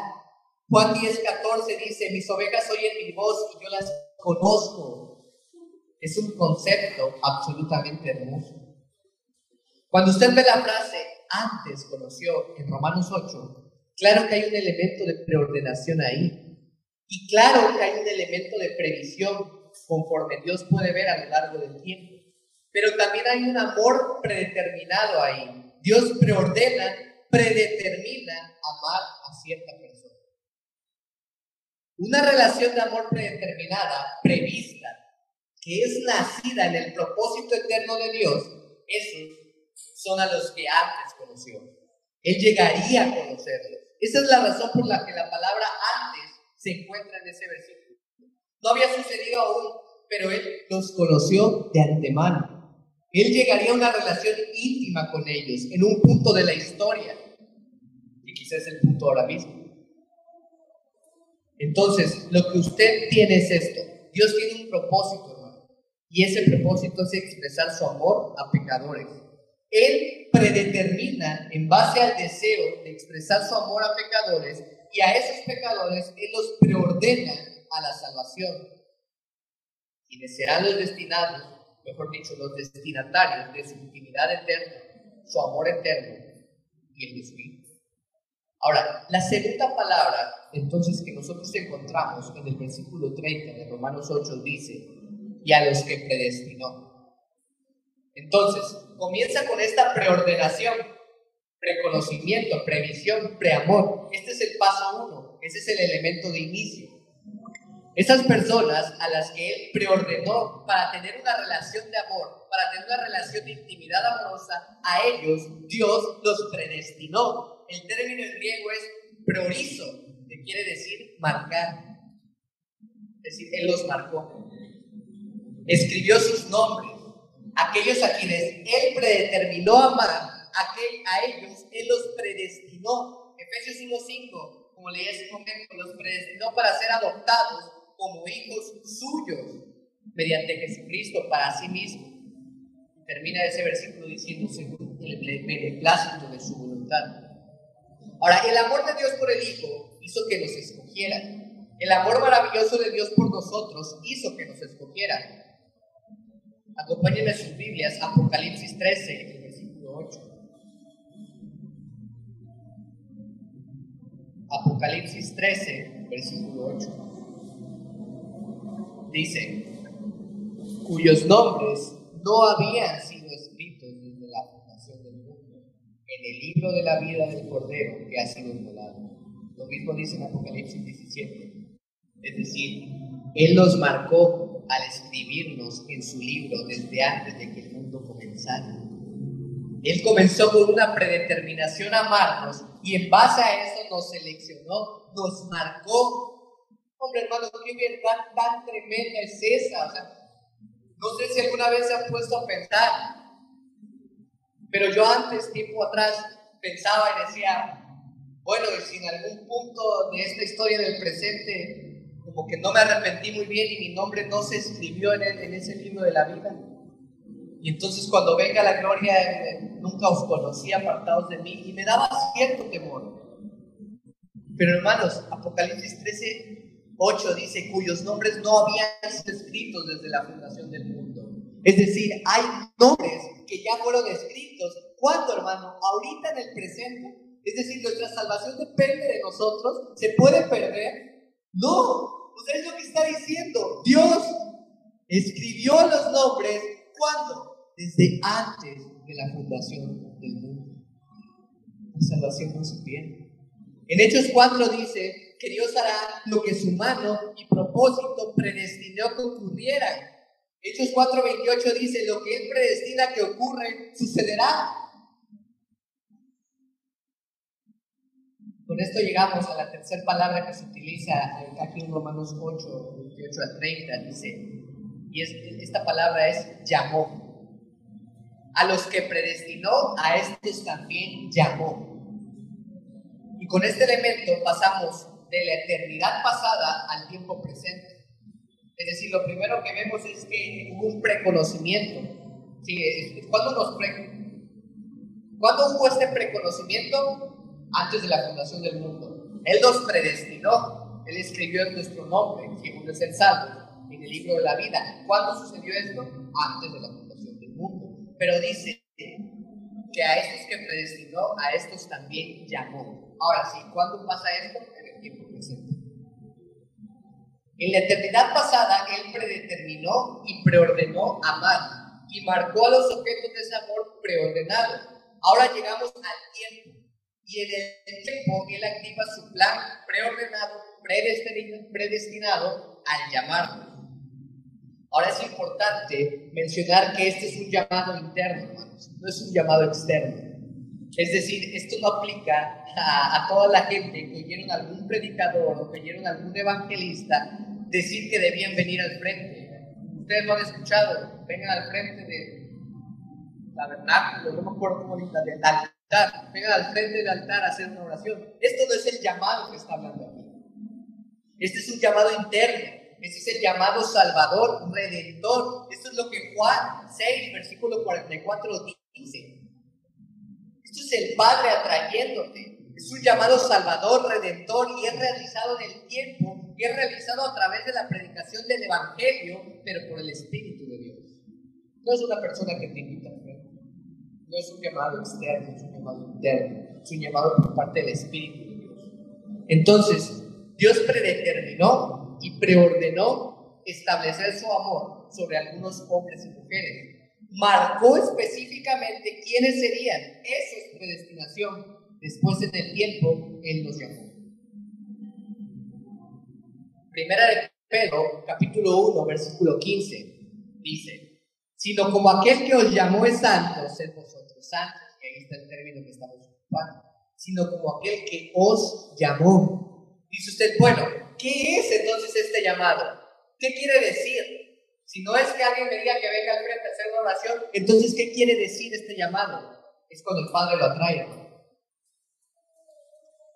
Juan 10, 14 dice, mis ovejas oyen mi voz y yo las conozco. Es un concepto absolutamente hermoso. Cuando usted ve la frase, antes conoció en Romanos 8, claro que hay un elemento de preordenación ahí. Y claro que hay un elemento de previsión conforme Dios puede ver a lo largo del tiempo. Pero también hay un amor predeterminado ahí. Dios preordena, predetermina amar a cierta persona. Una relación de amor predeterminada, prevista, que es nacida en el propósito eterno de Dios, eso son a los que antes conoció. Él llegaría a conocerlos. Esa es la razón por la que la palabra antes se encuentra en ese versículo. No había sucedido aún, pero Él los conoció de antemano. Él llegaría a una relación íntima con ellos en un punto de la historia, y quizás es el punto ahora mismo. Entonces, lo que usted tiene es esto. Dios tiene un propósito, hermano. Y ese propósito es expresar su amor a pecadores. Él predetermina en base al deseo de expresar su amor a pecadores y a esos pecadores Él los preordena a la salvación. Quienes serán los destinados, mejor dicho, los destinatarios de su intimidad eterna, su amor eterno y el Hijo. Ahora, la segunda palabra entonces que nosotros encontramos en el versículo 30 de Romanos 8 dice, y a los que predestinó. Entonces, comienza con esta preordenación, preconocimiento, previsión, preamor. Este es el paso uno, ese es el elemento de inicio. Esas personas a las que Él preordenó para tener una relación de amor, para tener una relación de intimidad amorosa, a ellos Dios los predestinó. El término en griego es priorizo, que quiere decir marcar. Es decir, Él los marcó. Escribió sus nombres, aquellos a quienes Él predeterminó amar, a ellos Él los predestinó. Efesios 1.5, como leí ese momento, los predestinó para ser adoptados como hijos suyos mediante Jesucristo para sí mismo. Termina ese versículo diciendo según el beneplácito de su voluntad. Ahora, el amor de Dios por el Hijo hizo que nos escogiera. El amor maravilloso de Dios por nosotros hizo que nos escogiera. Acompáñenme sus Biblias, Apocalipsis 13, versículo 8. Apocalipsis 13, versículo 8. Dice, cuyos nombres no habían sido en el libro de la vida del Cordero que ha sido inmolado. Lo mismo dice en Apocalipsis 17. Es decir, Él los marcó al escribirnos en su libro desde antes de que el mundo comenzara. Él comenzó con una predeterminación a amarnos y en base a eso nos seleccionó, nos marcó. Hombre, hermano, qué verdad tan tremenda es esa. O sea, no sé si alguna vez se han puesto a pensar, pero yo antes, tiempo atrás, pensaba y decía, bueno, y si en algún punto de esta historia del presente, como que no me arrepentí muy bien y mi nombre no se escribió en, en ese libro de la vida. Y entonces cuando venga la gloria, nunca os conocí apartados de mí y me daba cierto temor. Pero hermanos, Apocalipsis 13 8 dice, cuyos nombres no habían sido escritos desde la fundación del mundo. Es decir, hay nombres que ya fueron escritos. ¿Cuándo, hermano? Ahorita en el presente. Es decir, nuestra salvación depende de nosotros. ¿Se puede perder? No. Usted es lo que está diciendo. Dios escribió los nombres. ¿Cuándo? Desde antes de la fundación del mundo. La salvación no se pierde. En Hechos 4 dice, que Dios hará lo que su mano y propósito predestinó que ocurriera. Hechos 4:28 dice, lo que Él predestina que ocurre, sucederá. Con esto llegamos a la tercera palabra que se utiliza aquí en Romanos 8, 28 a 30, dice, y esta palabra es llamó. A los que predestinó, a estos también llamó. Y con este elemento pasamos de la eternidad pasada al tiempo presente. Es decir, lo primero que vemos es que hubo un preconocimiento. Sí, ¿cuándo, nos pre... ¿Cuándo hubo este preconocimiento? Antes de la fundación del mundo. Él nos predestinó. Él escribió en nuestro nombre, según es el salvo, en el libro de la vida. ¿Cuándo sucedió esto? Antes de la fundación del mundo. Pero dice que a estos que predestinó, a estos también llamó. Ahora sí, ¿cuándo pasa esto? En la eternidad pasada, Él predeterminó y preordenó amar y marcó a los objetos de ese amor preordenado. Ahora llegamos al tiempo y en el tiempo Él activa su plan preordenado, predestinado al llamarnos. Ahora es importante mencionar que este es un llamado interno, hermanos, no es un llamado externo. Es decir, esto no aplica a, toda la gente que oyeron algún predicador o que oyeron algún evangelista decir que debían venir al frente. Ustedes lo han escuchado, vengan al frente del tabernáculo, no me acuerdo cómo dice, del altar, vengan al frente del altar a hacer una oración. Esto no es el llamado que está hablando aquí. Este es un llamado interno. Este es el llamado Salvador, Redentor. Esto es lo que Juan 6, versículo 44 dice. Esto es el Padre atrayéndote. Es un llamado salvador, redentor y es realizado en el tiempo y es realizado a través de la predicación del Evangelio, pero por el Espíritu de Dios. No es una persona que te invita. No es un llamado externo, es un llamado interno. Es un llamado por parte del Espíritu de Dios. Entonces, Dios predeterminó y preordenó establecer su amor sobre algunos hombres y mujeres. Marcó específicamente quiénes serían. Eso es predestinación después en el tiempo, Él nos llamó. Primera de Pedro, capítulo 1, versículo 15, dice, sino como aquel que os llamó es santo, sed vosotros santos, y ahí está el término que estamos ocupando, sino como aquel que os llamó Dice usted, bueno, ¿qué es entonces este llamado? ¿Qué quiere decir? Si no es que alguien me diga que venga al frente a hacer una oración, entonces, ¿qué quiere decir este llamado? Es cuando el Padre lo atrae.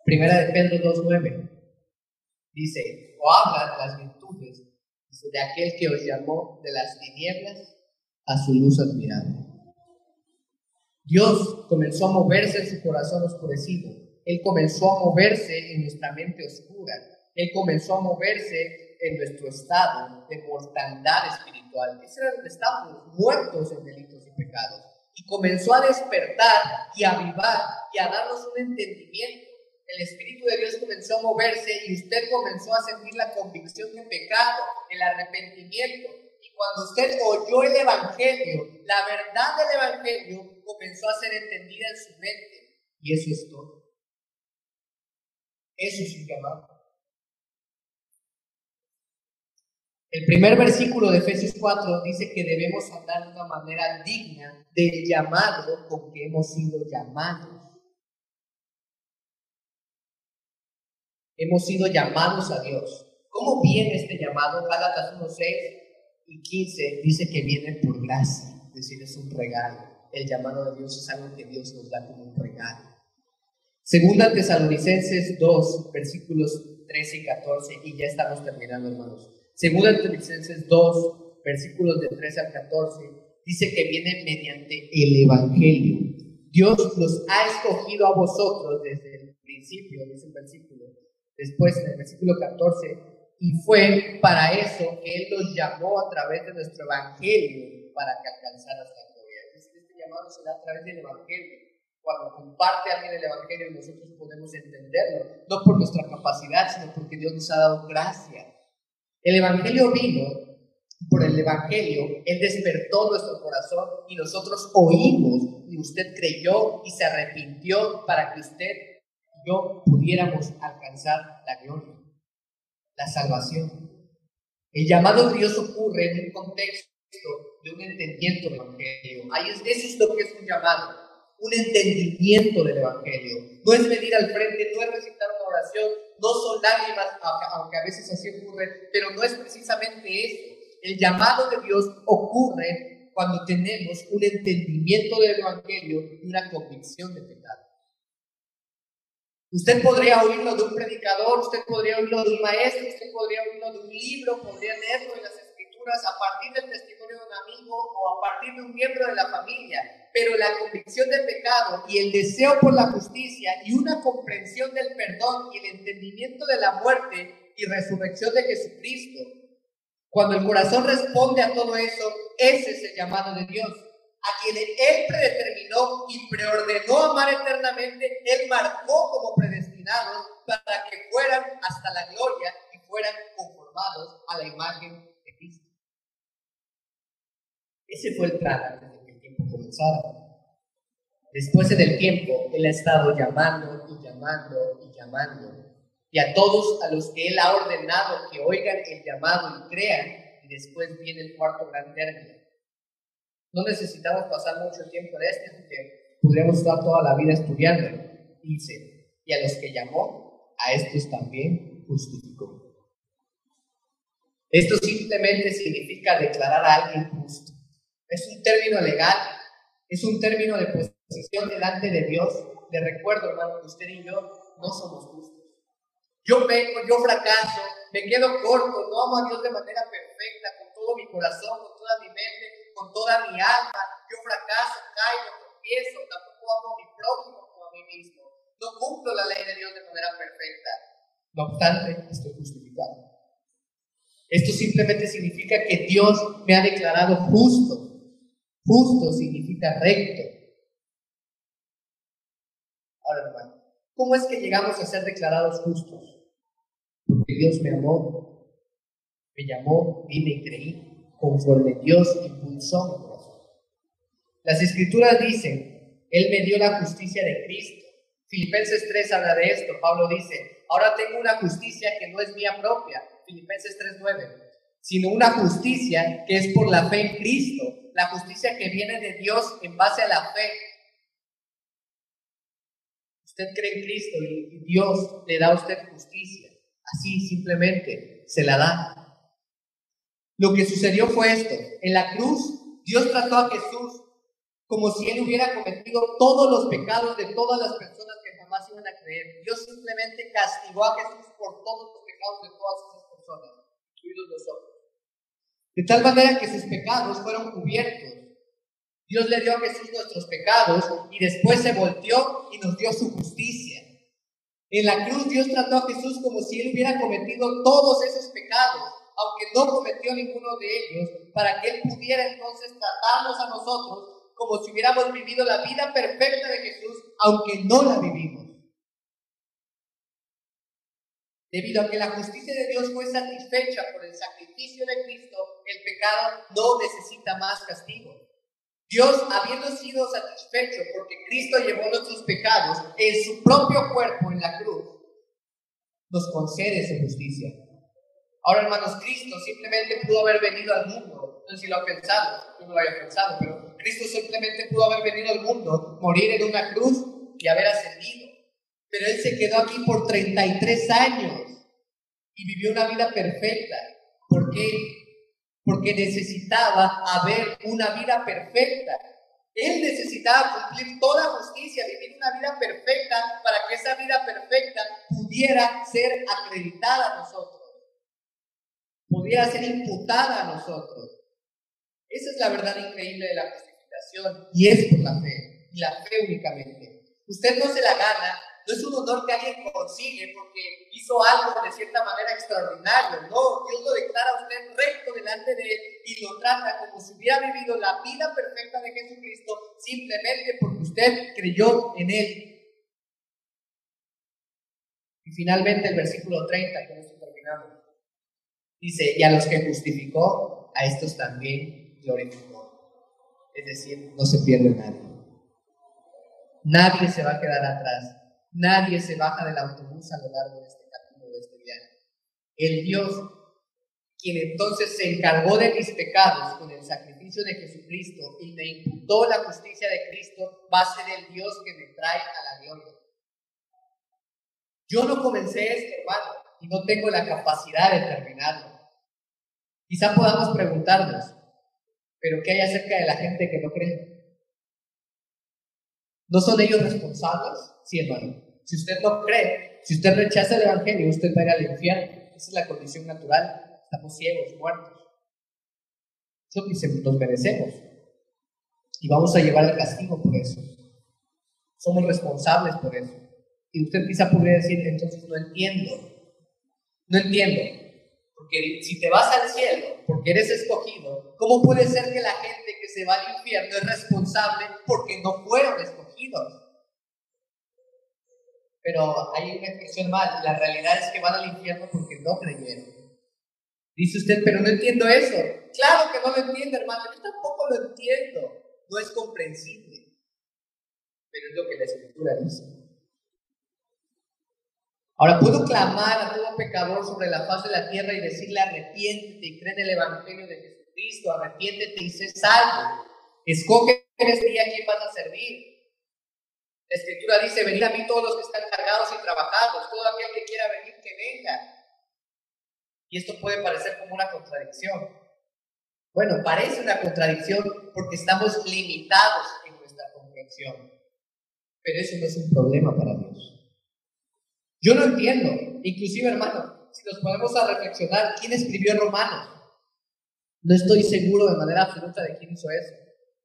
Primera de Pedro 2.9 dice, o habla de las virtudes de aquel que os llamó de las tinieblas a su luz admirable. Dios comenzó a moverse en su corazón oscurecido. Él comenzó a moverse en nuestra mente oscura. Él comenzó a moverse en nuestro estado de mortandad espiritual. Ese era donde estábamos muertos en delitos y pecados. Y comenzó a despertar y a avivar y a darnos un entendimiento. El Espíritu de Dios comenzó a moverse y usted comenzó a sentir la convicción de pecado, el arrepentimiento, cuando usted oyó el Evangelio, la verdad del Evangelio comenzó a ser entendida en su mente. Y eso es todo. Eso es un llamado. El primer versículo de Efesios 4 dice que debemos andar de una manera digna del llamado con que hemos sido llamados. Hemos sido llamados a Dios. ¿Cómo viene este llamado? Gálatas 1.6 y 15 dice que viene por gracia, es decir, es un regalo. El llamado de Dios es algo que Dios nos da como un regalo. Segunda Tesalonicenses 2, versículos 13 y 14, y ya estamos terminando, hermanos. Segunda Tesalonicenses 2, versículos de 13 al 14, dice que viene mediante el Evangelio. Dios los ha escogido a vosotros desde el principio, dice el versículo. Después, en el versículo 14, y fue para eso que Él los llamó a través de nuestro Evangelio para que alcanzaras la gloria. Este llamado se da a través del Evangelio. Cuando comparte alguien el Evangelio, nosotros podemos entenderlo, no por nuestra capacidad, sino porque Dios nos ha dado gracia. El Evangelio vino, por el Evangelio, Él despertó nuestro corazón y nosotros oímos y usted creyó y se arrepintió para que usted y yo pudiéramos alcanzar la gloria la salvación. El llamado de Dios ocurre en un contexto de un entendimiento del Evangelio. Ahí es, eso es lo que es un llamado, un entendimiento del Evangelio. No es venir al frente, no es recitar una oración, no son lágrimas, aunque a veces así ocurre, pero no es precisamente eso. El llamado de Dios ocurre cuando tenemos un entendimiento del Evangelio y una convicción de pecado. Usted podría oírlo de un predicador, usted podría oírlo de un maestro, usted podría oírlo de un libro, podría leerlo en las escrituras a partir del testimonio de un amigo o a partir de un miembro de la familia. Pero la convicción del pecado y el deseo por la justicia y una comprensión del perdón y el entendimiento de la muerte y resurrección de Jesucristo, cuando el corazón responde a todo eso, ese es el llamado de Dios a quien Él predeterminó y preordenó amar eternamente, Él marcó como predestinados para que fueran hasta la gloria y fueran conformados a la imagen de Cristo. Ese fue el plan antes de que el tiempo comenzara. Después del tiempo, Él ha estado llamando y llamando y llamando. Y a todos a los que Él ha ordenado que oigan el llamado y crean, y después viene el cuarto gran término no necesitamos pasar mucho tiempo en este, porque podríamos estar toda la vida estudiando. Dice, y a los que llamó, a estos también justificó. Esto simplemente significa declarar a alguien justo. Es un término legal, es un término de posición delante de Dios. Le recuerdo, hermano, que usted y yo no somos justos. Yo vengo, yo fracaso, me quedo corto, no amo a Dios de manera perfecta, con todo mi corazón, con toda mi mente, con toda mi alma, yo fracaso, caigo, tropiezo, tampoco amo a mi prójimo como a mí mismo. No cumplo la ley de Dios de manera perfecta. No obstante, estoy justificado. Esto simplemente significa que Dios me ha declarado justo. Justo significa recto. Ahora, hermano, ¿cómo es que llegamos a ser declarados justos? Porque Dios me amó, me llamó, vine y creí conforme Dios impulsó mi corazón. Las escrituras dicen, Él me dio la justicia de Cristo. Filipenses 3 habla de esto. Pablo dice, ahora tengo una justicia que no es mía propia. Filipenses 3.9. Sino una justicia que es por la fe en Cristo. La justicia que viene de Dios en base a la fe. Usted cree en Cristo y Dios le da a usted justicia. Así simplemente se la da. Lo que sucedió fue esto. En la cruz, Dios trató a Jesús como si él hubiera cometido todos los pecados de todas las personas que jamás iban a creer. Dios simplemente castigó a Jesús por todos los pecados de todas esas personas, incluidos nosotros. De tal manera que sus pecados fueron cubiertos. Dios le dio a Jesús nuestros pecados y después se volteó y nos dio su justicia. En la cruz Dios trató a Jesús como si él hubiera cometido todos esos pecados, aunque no cometió ninguno de ellos, para que él pudiera entonces tratarnos a nosotros como si hubiéramos vivido la vida perfecta de Jesús, aunque no la vivimos. Debido a que la justicia de Dios fue satisfecha por el sacrificio de Cristo, el pecado no necesita más castigo. Dios, habiendo sido satisfecho porque Cristo llevó nuestros pecados en su propio cuerpo en la cruz, nos concede su justicia. Ahora, hermanos, Cristo simplemente pudo haber venido al mundo. No sé si lo ha pensado, yo no lo había pensado, pero Cristo simplemente pudo haber venido al mundo, morir en una cruz y haber ascendido. Pero Él se quedó aquí por 33 años y vivió una vida perfecta. ¿Por qué? Porque necesitaba haber una vida perfecta. Él necesitaba cumplir toda justicia, vivir una vida perfecta para que esa vida perfecta pudiera ser acreditada a nosotros, pudiera ser imputada a nosotros. Esa es la verdad increíble de la justificación y es por la fe, y la fe únicamente. Usted no se la gana no es un honor que alguien consigue porque hizo algo de cierta manera extraordinario. No, Dios lo declara a usted recto delante de Él y lo trata como si hubiera vivido la vida perfecta de Jesucristo simplemente porque usted creyó en Él. Y finalmente el versículo 30, con esto terminamos. Dice, y a los que justificó, a estos también glorificó. Es decir, no se pierde nadie. Nadie se va a quedar atrás. Nadie se baja del autobús a lo largo de este camino, de este viaje. El Dios, quien entonces se encargó de mis pecados con el sacrificio de Jesucristo y me imputó la justicia de Cristo, va a ser el Dios que me trae a la gloria. Yo no comencé esto, hermano, y no tengo la capacidad de terminarlo. Quizá podamos preguntarnos, ¿pero qué hay acerca de la gente que no cree? ¿No son ellos responsables? Sí, hermano. Si usted no cree, si usted rechaza el Evangelio, usted va a ir al infierno. Esa es la condición natural. Estamos ciegos, muertos. Eso que nos merecemos. Y vamos a llevar el castigo por eso. Somos responsables por eso. Y usted quizá podría decir, entonces no entiendo. No entiendo. Porque si te vas al cielo, porque eres escogido, ¿cómo puede ser que la gente que se va al infierno es responsable porque no fueron escogidos? Pero hay una expresión mal. La realidad es que van al infierno porque no creyeron. Dice usted, pero no entiendo eso. Claro que no lo entiende, hermano. Yo tampoco lo entiendo. No es comprensible. Pero es lo que la escritura dice. Ahora, ¿puedo clamar a todo pecador sobre la faz de la tierra y decirle arrepiéntete y cree en el Evangelio de Jesucristo, arrepiéntete y sé salvo? Escoge en este día a quién vas a servir. La escritura dice, venid a mí todos los que están cargados y trabajados, todo aquel que quiera venir, que venga. Y esto puede parecer como una contradicción. Bueno, parece una contradicción porque estamos limitados en nuestra comprensión. Pero eso no es un problema para Dios. Yo no entiendo, inclusive hermano, si nos ponemos a reflexionar, ¿quién escribió Romanos? No estoy seguro de manera absoluta de quién hizo eso.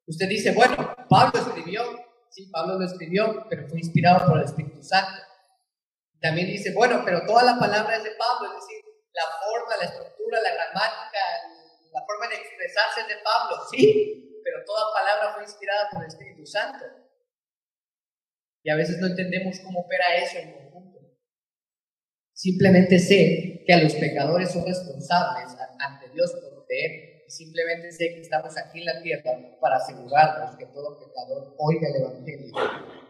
Usted dice, bueno, Pablo escribió, Sí, Pablo lo escribió, pero fue inspirado por el Espíritu Santo. También dice, bueno, pero toda la palabra es de Pablo, es decir, la forma, la estructura, la gramática, la forma de expresarse es de Pablo, sí, pero toda palabra fue inspirada por el Espíritu Santo. Y a veces no entendemos cómo opera eso. Simplemente sé que a los pecadores son responsables ante Dios por creer simplemente sé que estamos aquí en la tierra para asegurarnos que todo pecador oiga el Evangelio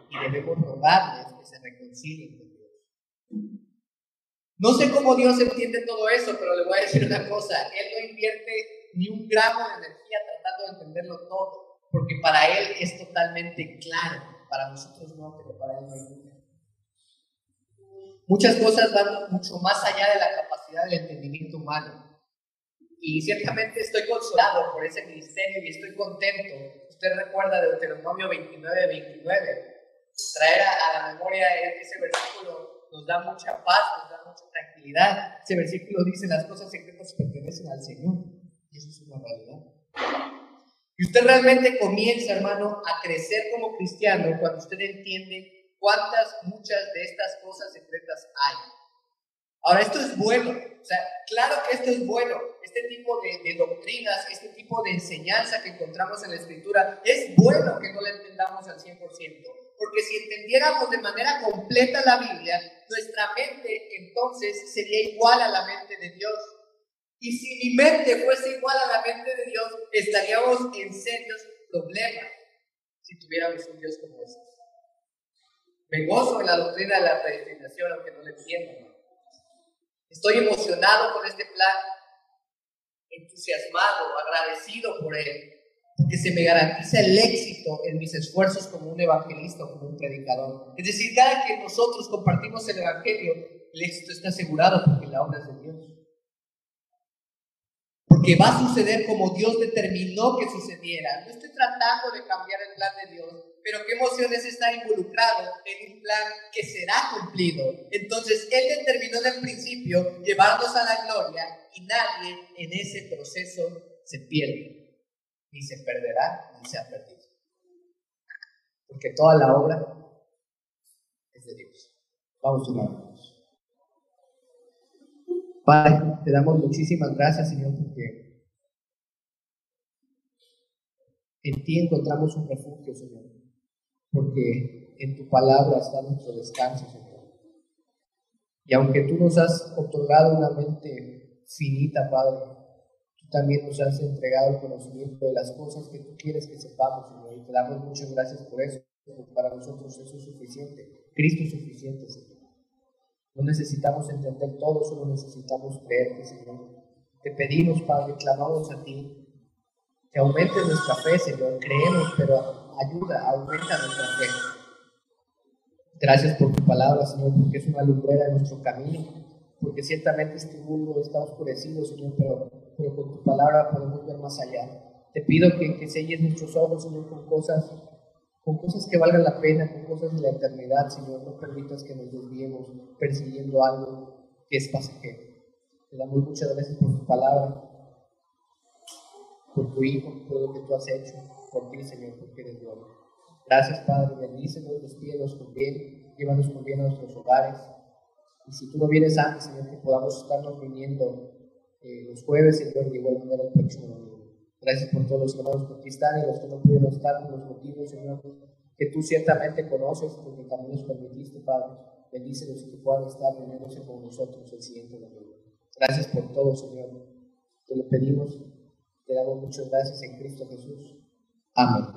y debemos rogarles que se reconcilien con Dios. No sé cómo Dios entiende todo eso, pero le voy a decir una cosa, Él no invierte ni un gramo de energía tratando de entenderlo todo, porque para Él es totalmente claro, para nosotros no, pero para Él no hay. Muchas cosas van mucho más allá de la capacidad del entendimiento humano. Y ciertamente estoy consolado por ese ministerio y estoy contento. Usted recuerda Deuteronomio 29, 29. Traer a, la memoria ese versículo nos da mucha paz, nos da mucha tranquilidad. Ese versículo dice las cosas secretas pertenecen al Señor. Y eso es una realidad. Y usted realmente comienza, hermano, a crecer como cristiano cuando usted entiende cuántas, muchas de estas cosas secretas hay. Ahora, esto es bueno, o sea, claro que esto es bueno, este tipo de, doctrinas, este tipo de enseñanza que encontramos en la Escritura, es bueno que no la entendamos al 100%, porque si entendiéramos de manera completa la Biblia, nuestra mente entonces sería igual a la mente de Dios. Y si mi mente fuese igual a la mente de Dios, estaríamos en serios problemas si tuviéramos un Dios como ese. Me gozo en la doctrina de la predestinación, aunque no la entiendo. Estoy emocionado con este plan, entusiasmado, agradecido por él, porque se me garantiza el éxito en mis esfuerzos como un evangelista o como un predicador. Es decir, cada que nosotros compartimos el evangelio, el éxito está asegurado porque la obra es de Dios porque va a suceder como Dios determinó que sucediera. No estoy tratando de cambiar el plan de Dios, pero qué emoción es estar involucrado en un plan que será cumplido. Entonces, Él determinó en el principio llevarnos a la gloria y nadie en ese proceso se pierde, ni se perderá, ni se ha perdido. Porque toda la obra es de Dios. Vamos a. Padre, te damos muchísimas gracias, Señor, porque en ti encontramos un refugio, Señor, porque en tu palabra está nuestro descanso, Señor. Y aunque tú nos has otorgado una mente finita, Padre, tú también nos has entregado el conocimiento de las cosas que tú quieres que sepamos, Señor, y te damos muchas gracias por eso, porque para nosotros eso es suficiente. Cristo es suficiente, Señor. No necesitamos entender todo, solo necesitamos creerte, Señor. Te pedimos, Padre, clamamos a ti, que aumente nuestra fe, Señor. Creemos, pero ayuda, aumenta nuestra fe. Gracias por tu palabra, Señor, porque es una lumbrera en nuestro camino, porque ciertamente este mundo está oscurecido, Señor, pero, pero con tu palabra podemos ver más allá. Te pido que, que selles nuestros ojos, Señor, con cosas con cosas que valgan la pena, con cosas de la eternidad, Señor. No permitas que nos desviemos persiguiendo algo que es pasajero. Te damos muchas gracias por tu palabra, por tu Hijo, por lo que tú has hecho, por ti, Señor, porque eres bueno. Gracias, Padre. Bendícenos, despídenos con bien, llévanos con bien a nuestros hogares. Y si tú no vienes antes, Señor, que podamos estarnos viniendo eh, los jueves, Señor, de igual manera el próximo domingo. Gracias por todos los hermanos que aquí están y los que no pudieron estar, por los motivos, Señor, que tú ciertamente conoces, porque también nos permitiste, Padre. Bendícelos y que puedan estar reuniéndose con nosotros el siguiente domingo. Gracias por todo, Señor. Te lo pedimos, te damos muchas gracias en Cristo Jesús. Amén.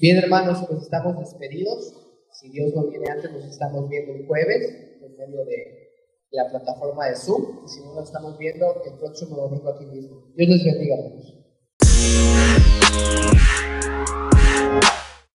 Bien, hermanos, pues estamos despedidos. Si Dios no viene antes, nos estamos viendo el jueves en medio de la plataforma de Zoom. Y si no, nos estamos viendo el próximo domingo aquí mismo. Dios les bendiga, hermanos.